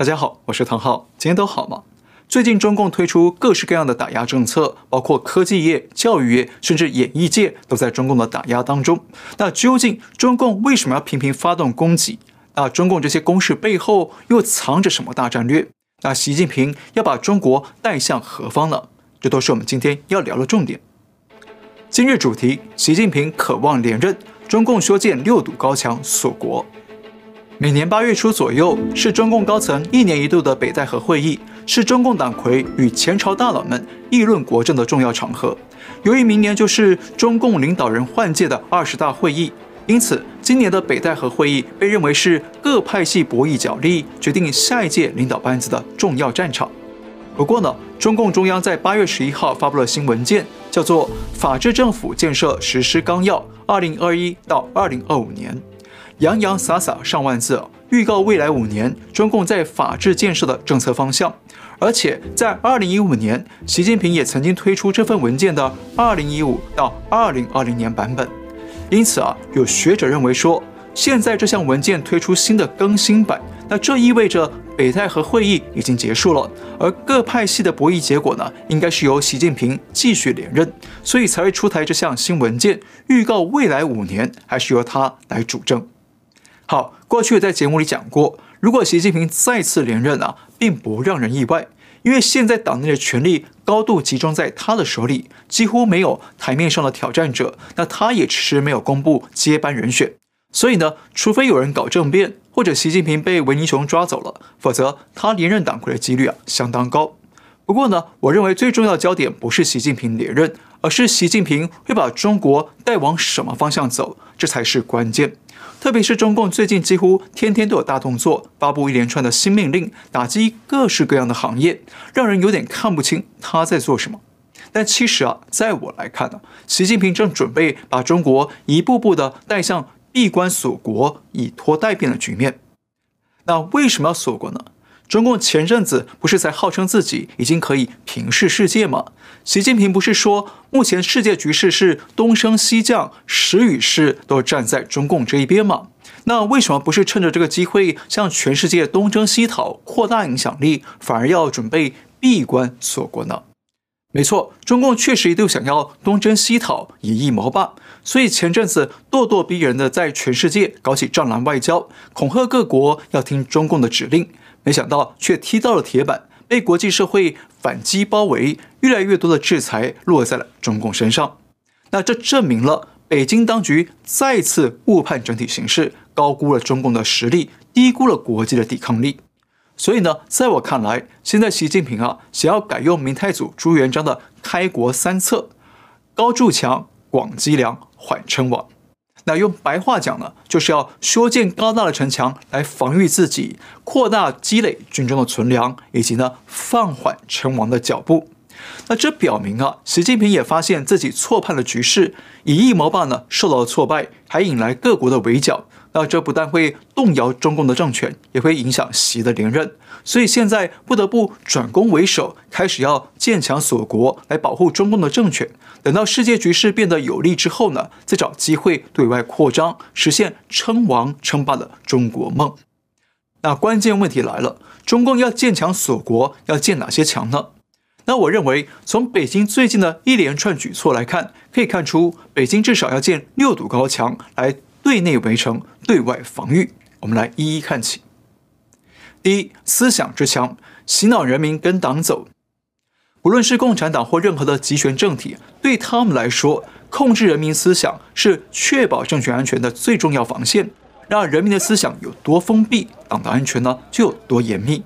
大家好，我是唐浩，今天都好吗？最近中共推出各式各样的打压政策，包括科技业、教育业，甚至演艺界都在中共的打压当中。那究竟中共为什么要频频发动攻击？那中共这些攻势背后又藏着什么大战略？那习近平要把中国带向何方呢？这都是我们今天要聊的重点。今日主题：习近平渴望连任，中共修建六堵高墙锁国。每年八月初左右是中共高层一年一度的北戴河会议，是中共党魁与前朝大佬们议论国政的重要场合。由于明年就是中共领导人换届的二十大会议，因此今年的北戴河会议被认为是各派系博弈角力、决定下一届领导班子的重要战场。不过呢，中共中央在八月十一号发布了新文件，叫做《法治政府建设实施纲要（二零二一到二零二五年）》。洋洋洒洒上万字，预告未来五年中共在法治建设的政策方向。而且在二零一五年，习近平也曾经推出这份文件的二零一五到二零二零年版本。因此啊，有学者认为说，现在这项文件推出新的更新版，那这意味着北戴河会议已经结束了，而各派系的博弈结果呢，应该是由习近平继续连任，所以才会出台这项新文件，预告未来五年还是由他来主政。好，过去在节目里讲过，如果习近平再次连任啊，并不让人意外，因为现在党内的权力高度集中在他的手里，几乎没有台面上的挑战者。那他也迟迟没有公布接班人选，所以呢，除非有人搞政变，或者习近平被维尼熊抓走了，否则他连任党魁的几率啊相当高。不过呢，我认为最重要的焦点不是习近平连任，而是习近平会把中国带往什么方向走，这才是关键。特别是中共最近几乎天天都有大动作，发布一连串的新命令，打击各式各样的行业，让人有点看不清他在做什么。但其实啊，在我来看呢，习近平正准备把中国一步步的带向闭关锁国、以拖待变的局面。那为什么要锁国呢？中共前阵子不是才号称自己已经可以平视世界吗？习近平不是说目前世界局势是东升西降，时与势都站在中共这一边吗？那为什么不是趁着这个机会向全世界东征西讨，扩大影响力，反而要准备闭关锁国呢？没错，中共确实一度想要东征西讨，以一谋霸，所以前阵子咄咄逼人的在全世界搞起战狼外交，恐吓各国要听中共的指令。没想到却踢到了铁板，被国际社会反击包围，越来越多的制裁落在了中共身上。那这证明了北京当局再次误判整体形势，高估了中共的实力，低估了国际的抵抗力。所以呢，在我看来，现在习近平啊，想要改用明太祖朱元璋的开国三策：高筑墙、广积粮、缓称王。那用白话讲呢，就是要修建高大的城墙来防御自己，扩大积累军中的存粮，以及呢放缓称王的脚步。那这表明啊，习近平也发现自己错判了局势，以一谋霸呢受到了挫败，还引来各国的围剿。那这不但会动摇中共的政权，也会影响习的连任。所以现在不得不转攻为守，开始要建墙锁国来保护中共的政权。等到世界局势变得有利之后呢，再找机会对外扩张，实现称王称霸的中国梦。那关键问题来了，中共要建墙锁国，要建哪些墙呢？那我认为，从北京最近的一连串举措来看，可以看出北京至少要建六堵高墙来对内围城，对外防御。我们来一一看起。第一，思想之墙，洗脑人民跟党走。不论是共产党或任何的集权政体，对他们来说，控制人民思想是确保政权安全的最重要防线。让人民的思想有多封闭，党的安全呢就有多严密。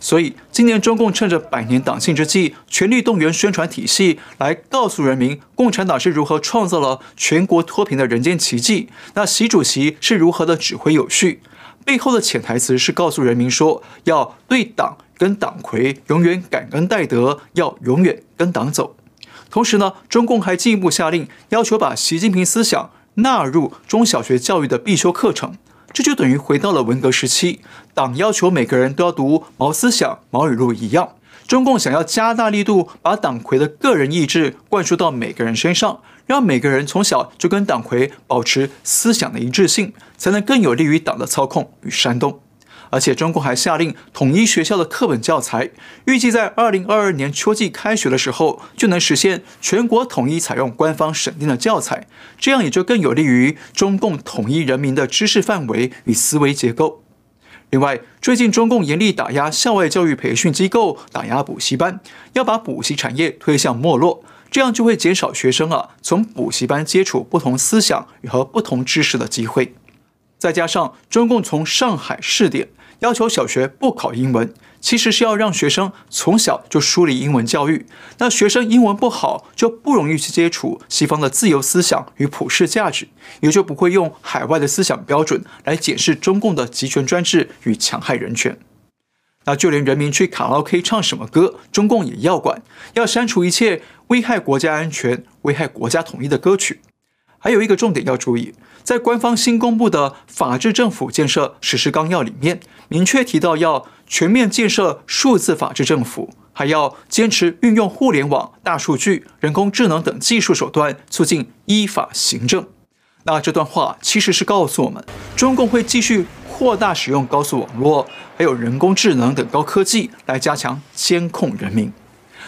所以，今年中共趁着百年党庆之际，全力动员宣传体系来告诉人民，共产党是如何创造了全国脱贫的人间奇迹。那习主席是如何的指挥有序？背后的潜台词是告诉人民说，要对党跟党魁永远感恩戴德，要永远跟党走。同时呢，中共还进一步下令，要求把习近平思想纳入中小学教育的必修课程。这就等于回到了文革时期，党要求每个人都要读毛思想、毛语录一样。中共想要加大力度，把党魁的个人意志灌输到每个人身上，让每个人从小就跟党魁保持思想的一致性，才能更有利于党的操控与煽动。而且中共还下令统一学校的课本教材，预计在二零二二年秋季开学的时候就能实现全国统一采用官方审定的教材，这样也就更有利于中共统一人民的知识范围与思维结构。另外，最近中共严厉打压校外教育培训机构，打压补习班，要把补习产业推向没落，这样就会减少学生啊从补习班接触不同思想和不同知识的机会。再加上中共从上海试点要求小学不考英文，其实是要让学生从小就梳理英文教育。那学生英文不好，就不容易去接触西方的自由思想与普世价值，也就不会用海外的思想标准来检视中共的集权专制与戕害人权。那就连人民去卡拉 OK 唱什么歌，中共也要管，要删除一切危害国家安全、危害国家统一的歌曲。还有一个重点要注意，在官方新公布的《法治政府建设实施纲要》里面，明确提到要全面建设数字法治政府，还要坚持运用互联网、大数据、人工智能等技术手段，促进依法行政。那这段话其实是告诉我们，中共会继续扩大使用高速网络，还有人工智能等高科技来加强监控人民。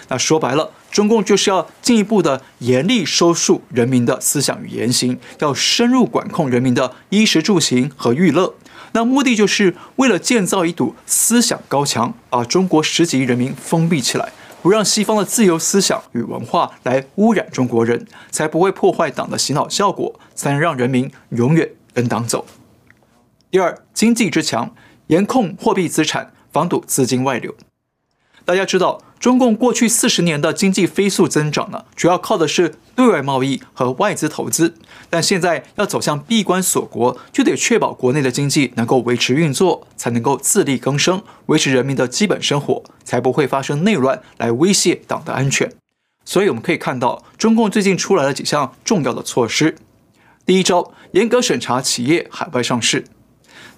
那说白了，中共就是要进一步的严厉收束人民的思想与言行，要深入管控人民的衣食住行和娱乐。那目的就是为了建造一堵思想高墙，把中国十几亿人民封闭起来，不让西方的自由思想与文化来污染中国人，才不会破坏党的洗脑效果，才能让人民永远跟党走。第二，经济之强，严控货币资产，防堵资金外流。大家知道，中共过去四十年的经济飞速增长呢，主要靠的是对外贸易和外资投资。但现在要走向闭关锁国，就得确保国内的经济能够维持运作，才能够自力更生，维持人民的基本生活，才不会发生内乱来威胁党的安全。所以我们可以看到，中共最近出来了几项重要的措施。第一招，严格审查企业海外上市。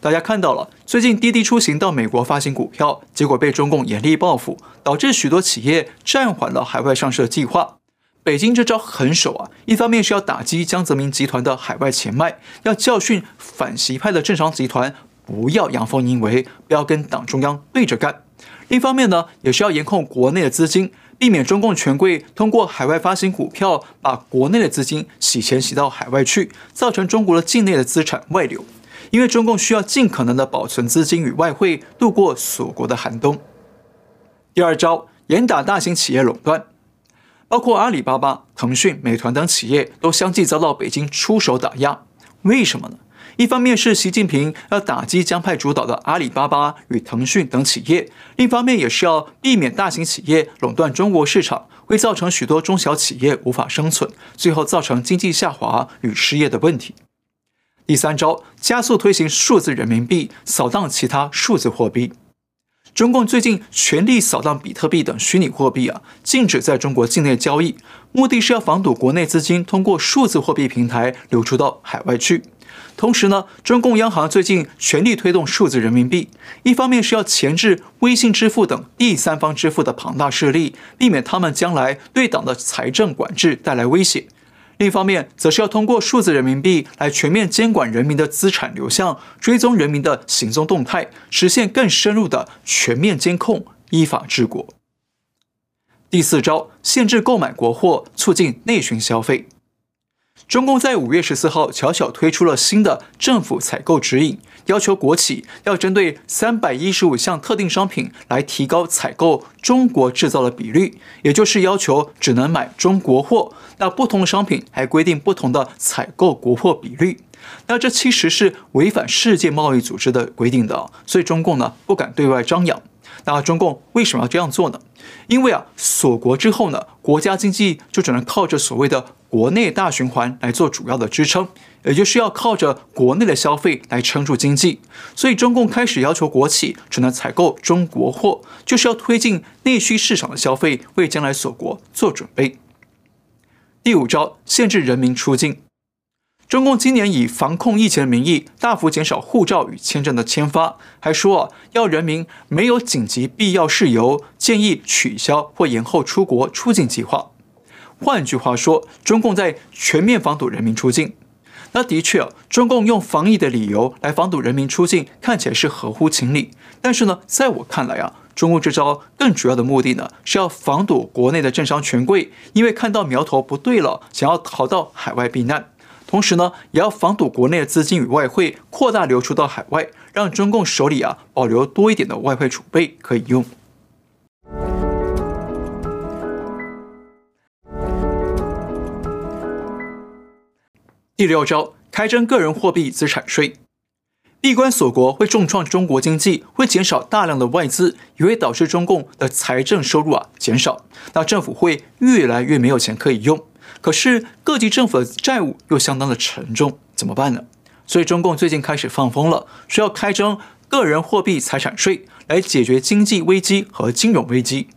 大家看到了，最近滴滴出行到美国发行股票，结果被中共严厉报复，导致许多企业暂缓了海外上市的计划。北京这招狠手啊，一方面是要打击江泽民集团的海外钱脉，要教训反习派的政商集团不要阳奉阴违，不要跟党中央对着干；另一方面呢，也是要严控国内的资金，避免中共权贵通过海外发行股票，把国内的资金洗钱洗到海外去，造成中国的境内的资产外流。因为中共需要尽可能的保存资金与外汇，度过锁国的寒冬。第二招，严打大型企业垄断，包括阿里巴巴、腾讯、美团等企业都相继遭到北京出手打压。为什么呢？一方面是习近平要打击江派主导的阿里巴巴与腾讯等企业，另一方面也是要避免大型企业垄断中国市场，会造成许多中小企业无法生存，最后造成经济下滑与失业的问题。第三招，加速推行数字人民币，扫荡其他数字货币。中共最近全力扫荡比特币等虚拟货币啊，禁止在中国境内交易，目的是要防堵国内资金通过数字货币平台流出到海外去。同时呢，中共央行最近全力推动数字人民币，一方面是要钳制微信支付等第三方支付的庞大势力，避免他们将来对党的财政管制带来威胁。另一方面，则是要通过数字人民币来全面监管人民的资产流向，追踪人民的行踪动态，实现更深入的全面监控，依法治国。第四招，限制购买国货，促进内循消费。中共在五月十四号悄悄推出了新的政府采购指引，要求国企要针对三百一十五项特定商品来提高采购中国制造的比率，也就是要求只能买中国货。那不同的商品还规定不同的采购国货比率。那这其实是违反世界贸易组织的规定的，所以中共呢不敢对外张扬。那中共为什么要这样做呢？因为啊，锁国之后呢，国家经济就只能靠着所谓的国内大循环来做主要的支撑，也就是要靠着国内的消费来撑住经济。所以中共开始要求国企只能采购中国货，就是要推进内需市场的消费，为将来锁国做准备。第五招，限制人民出境。中共今年以防控疫情的名义，大幅减少护照与签证的签发，还说啊，要人民没有紧急必要事由，建议取消或延后出国出境计划。换句话说，中共在全面防堵人民出境。那的确啊，中共用防疫的理由来防堵人民出境，看起来是合乎情理。但是呢，在我看来啊，中共这招更主要的目的呢，是要防堵国内的政商权贵，因为看到苗头不对了，想要逃到海外避难。同时呢，也要防堵国内的资金与外汇扩大流出到海外，让中共手里啊保留多一点的外汇储备可以用。第六招，开征个人货币资产税。闭关锁国会重创中国经济，会减少大量的外资，也会导致中共的财政收入啊减少。那政府会越来越没有钱可以用。可是各级政府的债务又相当的沉重，怎么办呢？所以中共最近开始放风了，说要开征个人货币财产税，来解决经济危机和金融危机。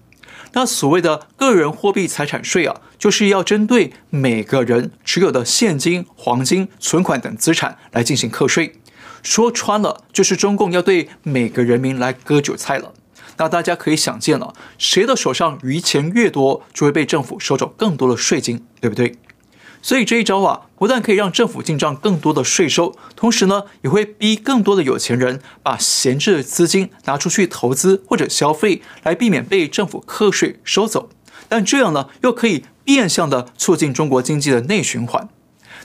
那所谓的个人货币财产税啊，就是要针对每个人持有的现金、黄金、存款等资产来进行课税。说穿了，就是中共要对每个人民来割韭菜了。那大家可以想见了，谁的手上余钱越多，就会被政府收走更多的税金，对不对？所以这一招啊，不但可以让政府进账更多的税收，同时呢，也会逼更多的有钱人把闲置的资金拿出去投资或者消费，来避免被政府课税收走。但这样呢，又可以变相的促进中国经济的内循环。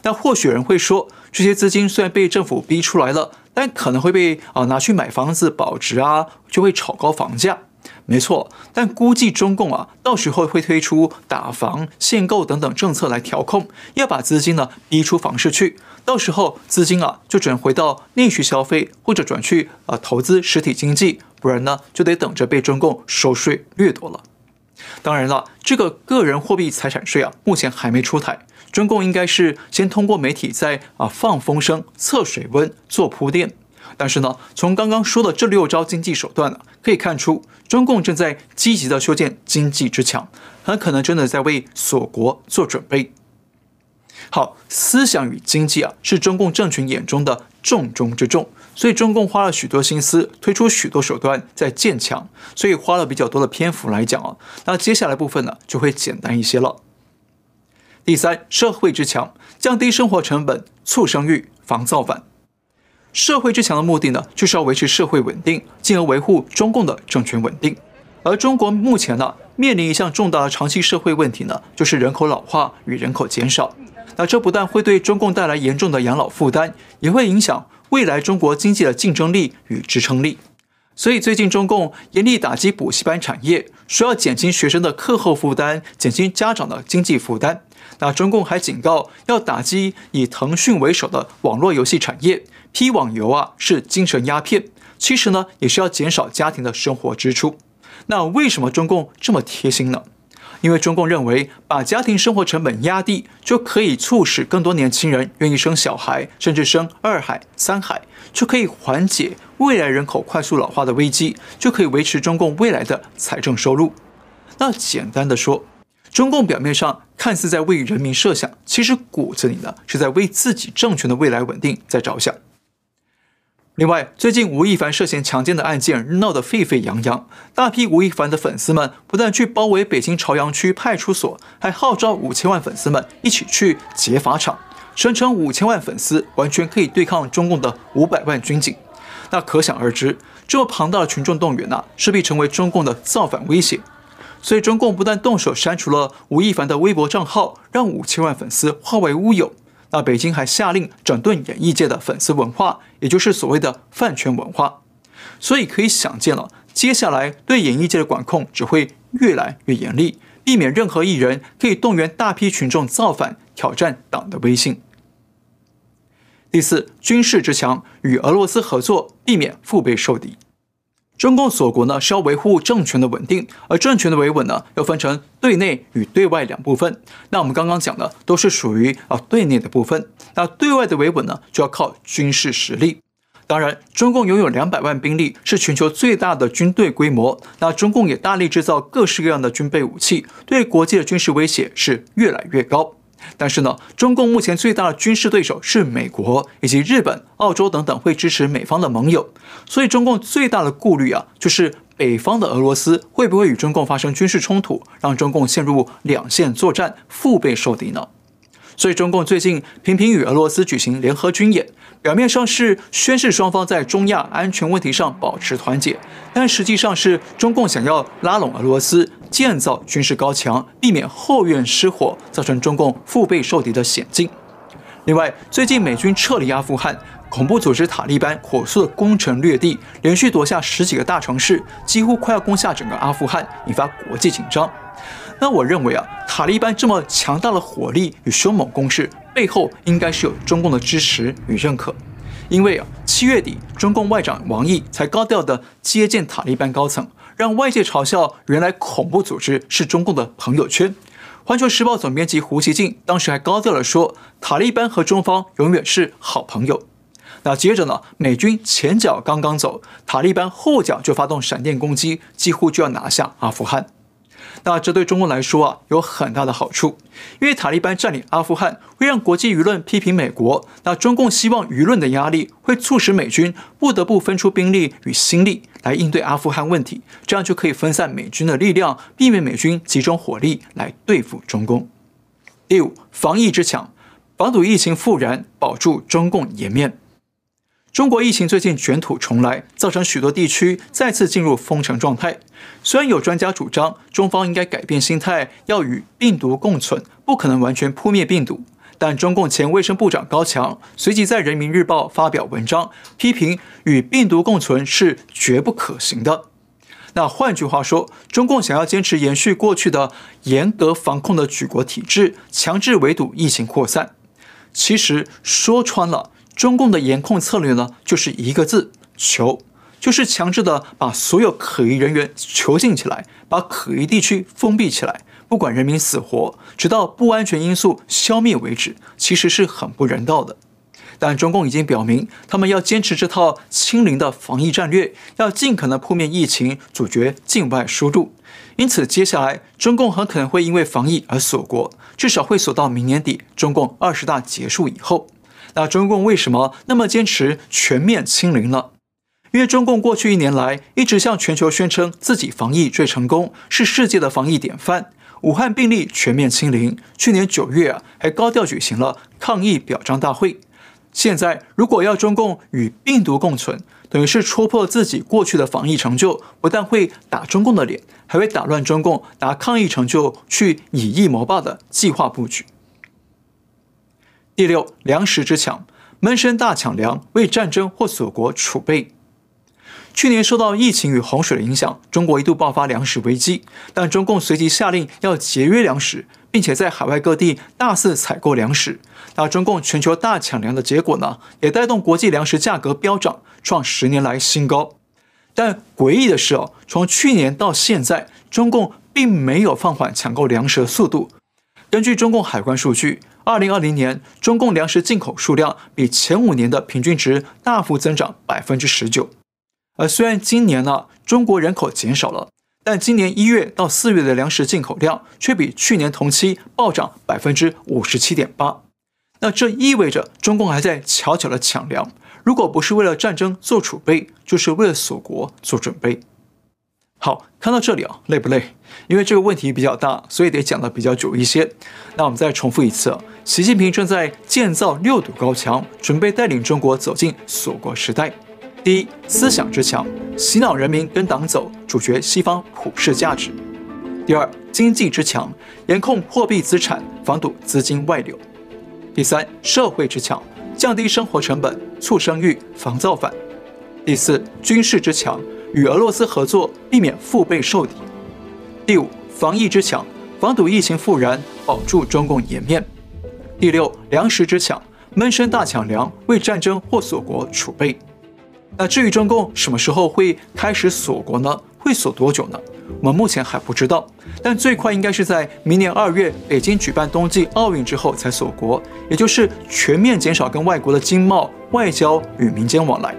但或许人会说，这些资金虽然被政府逼出来了，但可能会被啊拿去买房子保值啊，就会炒高房价。没错，但估计中共啊，到时候会推出打房、限购等等政策来调控，要把资金呢逼出房市去。到时候资金啊就只能回到内需消费，或者转去啊投资实体经济，不然呢就得等着被中共收税掠夺了。当然了，这个个人货币财产税啊，目前还没出台，中共应该是先通过媒体在啊放风声、测水温、做铺垫。但是呢，从刚刚说的这六招经济手段呢，可以看出，中共正在积极的修建经济之墙，很可能真的在为锁国做准备。好，思想与经济啊，是中共政权眼中的重中之重，所以中共花了许多心思，推出许多手段在建墙，所以花了比较多的篇幅来讲啊。那接下来部分呢，就会简单一些了。第三，社会之墙，降低生活成本，促生育，防造反。社会之墙的目的呢，就是要维持社会稳定，进而维护中共的政权稳定。而中国目前呢，面临一项重大的长期社会问题呢，就是人口老化与人口减少。那这不但会对中共带来严重的养老负担，也会影响未来中国经济的竞争力与支撑力。所以最近中共严厉打击补习班产业，说要减轻学生的课后负担，减轻家长的经济负担。那中共还警告要打击以腾讯为首的网络游戏产业。批网游啊是精神鸦片，其实呢也是要减少家庭的生活支出。那为什么中共这么贴心呢？因为中共认为把家庭生活成本压低，就可以促使更多年轻人愿意生小孩，甚至生二孩、三孩，就可以缓解未来人口快速老化的危机，就可以维持中共未来的财政收入。那简单的说，中共表面上看似在为人民设想，其实骨子里呢是在为自己政权的未来稳定在着想。另外，最近吴亦凡涉嫌强奸的案件闹得沸沸扬扬，大批吴亦凡的粉丝们不但去包围北京朝阳区派出所，还号召五千万粉丝们一起去劫法场，声称五千万粉丝完全可以对抗中共的五百万军警。那可想而知，这么庞大的群众动员呐，势必成为中共的造反威胁。所以，中共不但动手删除了吴亦凡的微博账号，让五千万粉丝化为乌有。那北京还下令整顿演艺界的粉丝文化，也就是所谓的饭圈文化。所以可以想见了，接下来对演艺界的管控只会越来越严厉，避免任何艺人可以动员大批群众造反、挑战党的威信。第四，军事之强，与俄罗斯合作，避免腹背受敌。中共锁国呢，是要维护政权的稳定，而政权的维稳呢，又分成对内与对外两部分。那我们刚刚讲的都是属于啊对内的部分，那对外的维稳呢，就要靠军事实力。当然，中共拥有两百万兵力，是全球最大的军队规模。那中共也大力制造各式各样的军备武器，对国际的军事威胁是越来越高。但是呢，中共目前最大的军事对手是美国以及日本、澳洲等等会支持美方的盟友，所以中共最大的顾虑啊，就是北方的俄罗斯会不会与中共发生军事冲突，让中共陷入两线作战、腹背受敌呢？所以中共最近频频与俄罗斯举行联合军演，表面上是宣示双方在中亚安全问题上保持团结，但实际上是中共想要拉拢俄罗斯，建造军事高墙，避免后院失火，造成中共腹背受敌的险境。另外，最近美军撤离阿富汗，恐怖组织塔利班火速攻城略地，连续夺下十几个大城市，几乎快要攻下整个阿富汗，引发国际紧张。那我认为啊，塔利班这么强大的火力与凶猛攻势背后，应该是有中共的支持与认可。因为啊，七月底中共外长王毅才高调的接见塔利班高层，让外界嘲笑原来恐怖组织是中共的朋友圈。环球时报总编辑胡锡进当时还高调地说，塔利班和中方永远是好朋友。那接着呢，美军前脚刚刚走，塔利班后脚就发动闪电攻击，几乎就要拿下阿富汗。那这对中共来说啊，有很大的好处，因为塔利班占领阿富汗会让国际舆论批评美国，那中共希望舆论的压力会促使美军不得不分出兵力与心力来应对阿富汗问题，这样就可以分散美军的力量，避免美军集中火力来对付中共。第五，防疫之强，防堵疫情复燃，保住中共颜面。中国疫情最近卷土重来，造成许多地区再次进入封城状态。虽然有专家主张中方应该改变心态，要与病毒共存，不可能完全扑灭病毒，但中共前卫生部长高强随即在《人民日报》发表文章，批评与病毒共存是绝不可行的。那换句话说，中共想要坚持延续过去的严格防控的举国体制，强制围堵疫情扩散。其实说穿了。中共的严控策略呢，就是一个字：囚，就是强制的把所有可疑人员囚禁起来，把可疑地区封闭起来，不管人民死活，直到不安全因素消灭为止。其实是很不人道的。但中共已经表明，他们要坚持这套清零的防疫战略，要尽可能扑灭疫情，阻绝境外输入。因此，接下来中共很可能会因为防疫而锁国，至少会锁到明年底中共二十大结束以后。那中共为什么那么坚持全面清零呢？因为中共过去一年来一直向全球宣称自己防疫最成功，是世界的防疫典范。武汉病例全面清零，去年九月啊还高调举行了抗疫表彰大会。现在如果要中共与病毒共存，等于是戳破自己过去的防疫成就，不但会打中共的脸，还会打乱中共拿抗疫成就去以疫谋霸的计划布局。第六，粮食之抢，闷声大抢粮，为战争或锁国储备。去年受到疫情与洪水的影响，中国一度爆发粮食危机，但中共随即下令要节约粮食，并且在海外各地大肆采购粮食。那中共全球大抢粮的结果呢，也带动国际粮食价格飙涨，创十年来新高。但诡异的是哦，从去年到现在，中共并没有放缓抢购粮食的速度。根据中共海关数据。二零二零年，中共粮食进口数量比前五年的平均值大幅增长百分之十九。而虽然今年呢，中国人口减少了，但今年一月到四月的粮食进口量却比去年同期暴涨百分之五十七点八。那这意味着中共还在悄悄的抢粮，如果不是为了战争做储备，就是为了锁国做准备。好，看到这里啊，累不累？因为这个问题比较大，所以得讲的比较久一些。那我们再重复一次啊，习近平正在建造六堵高墙，准备带领中国走进锁国时代。第一，思想之墙，洗脑人民跟党走，主角西方普世价值。第二，经济之墙，严控货币资产，防堵资金外流。第三，社会之墙，降低生活成本，促生育，防造反。第四，军事之墙。与俄罗斯合作，避免腹背受敌。第五，防疫之强，防堵疫情复燃，保住中共颜面。第六，粮食之抢，闷声大抢粮，为战争或锁国储备。那至于中共什么时候会开始锁国呢？会锁多久呢？我们目前还不知道，但最快应该是在明年二月北京举办冬季奥运之后才锁国，也就是全面减少跟外国的经贸、外交与民间往来。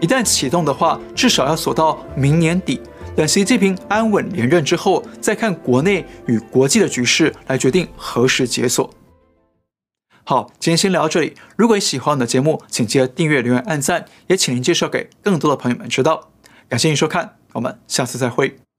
一旦启动的话，至少要锁到明年底。等习近平安稳连任之后，再看国内与国际的局势来决定何时解锁。好，今天先聊到这里。如果你喜欢我的节目，请记得订阅、留言、按赞，也请您介绍给更多的朋友们知道。感谢您收看，我们下次再会。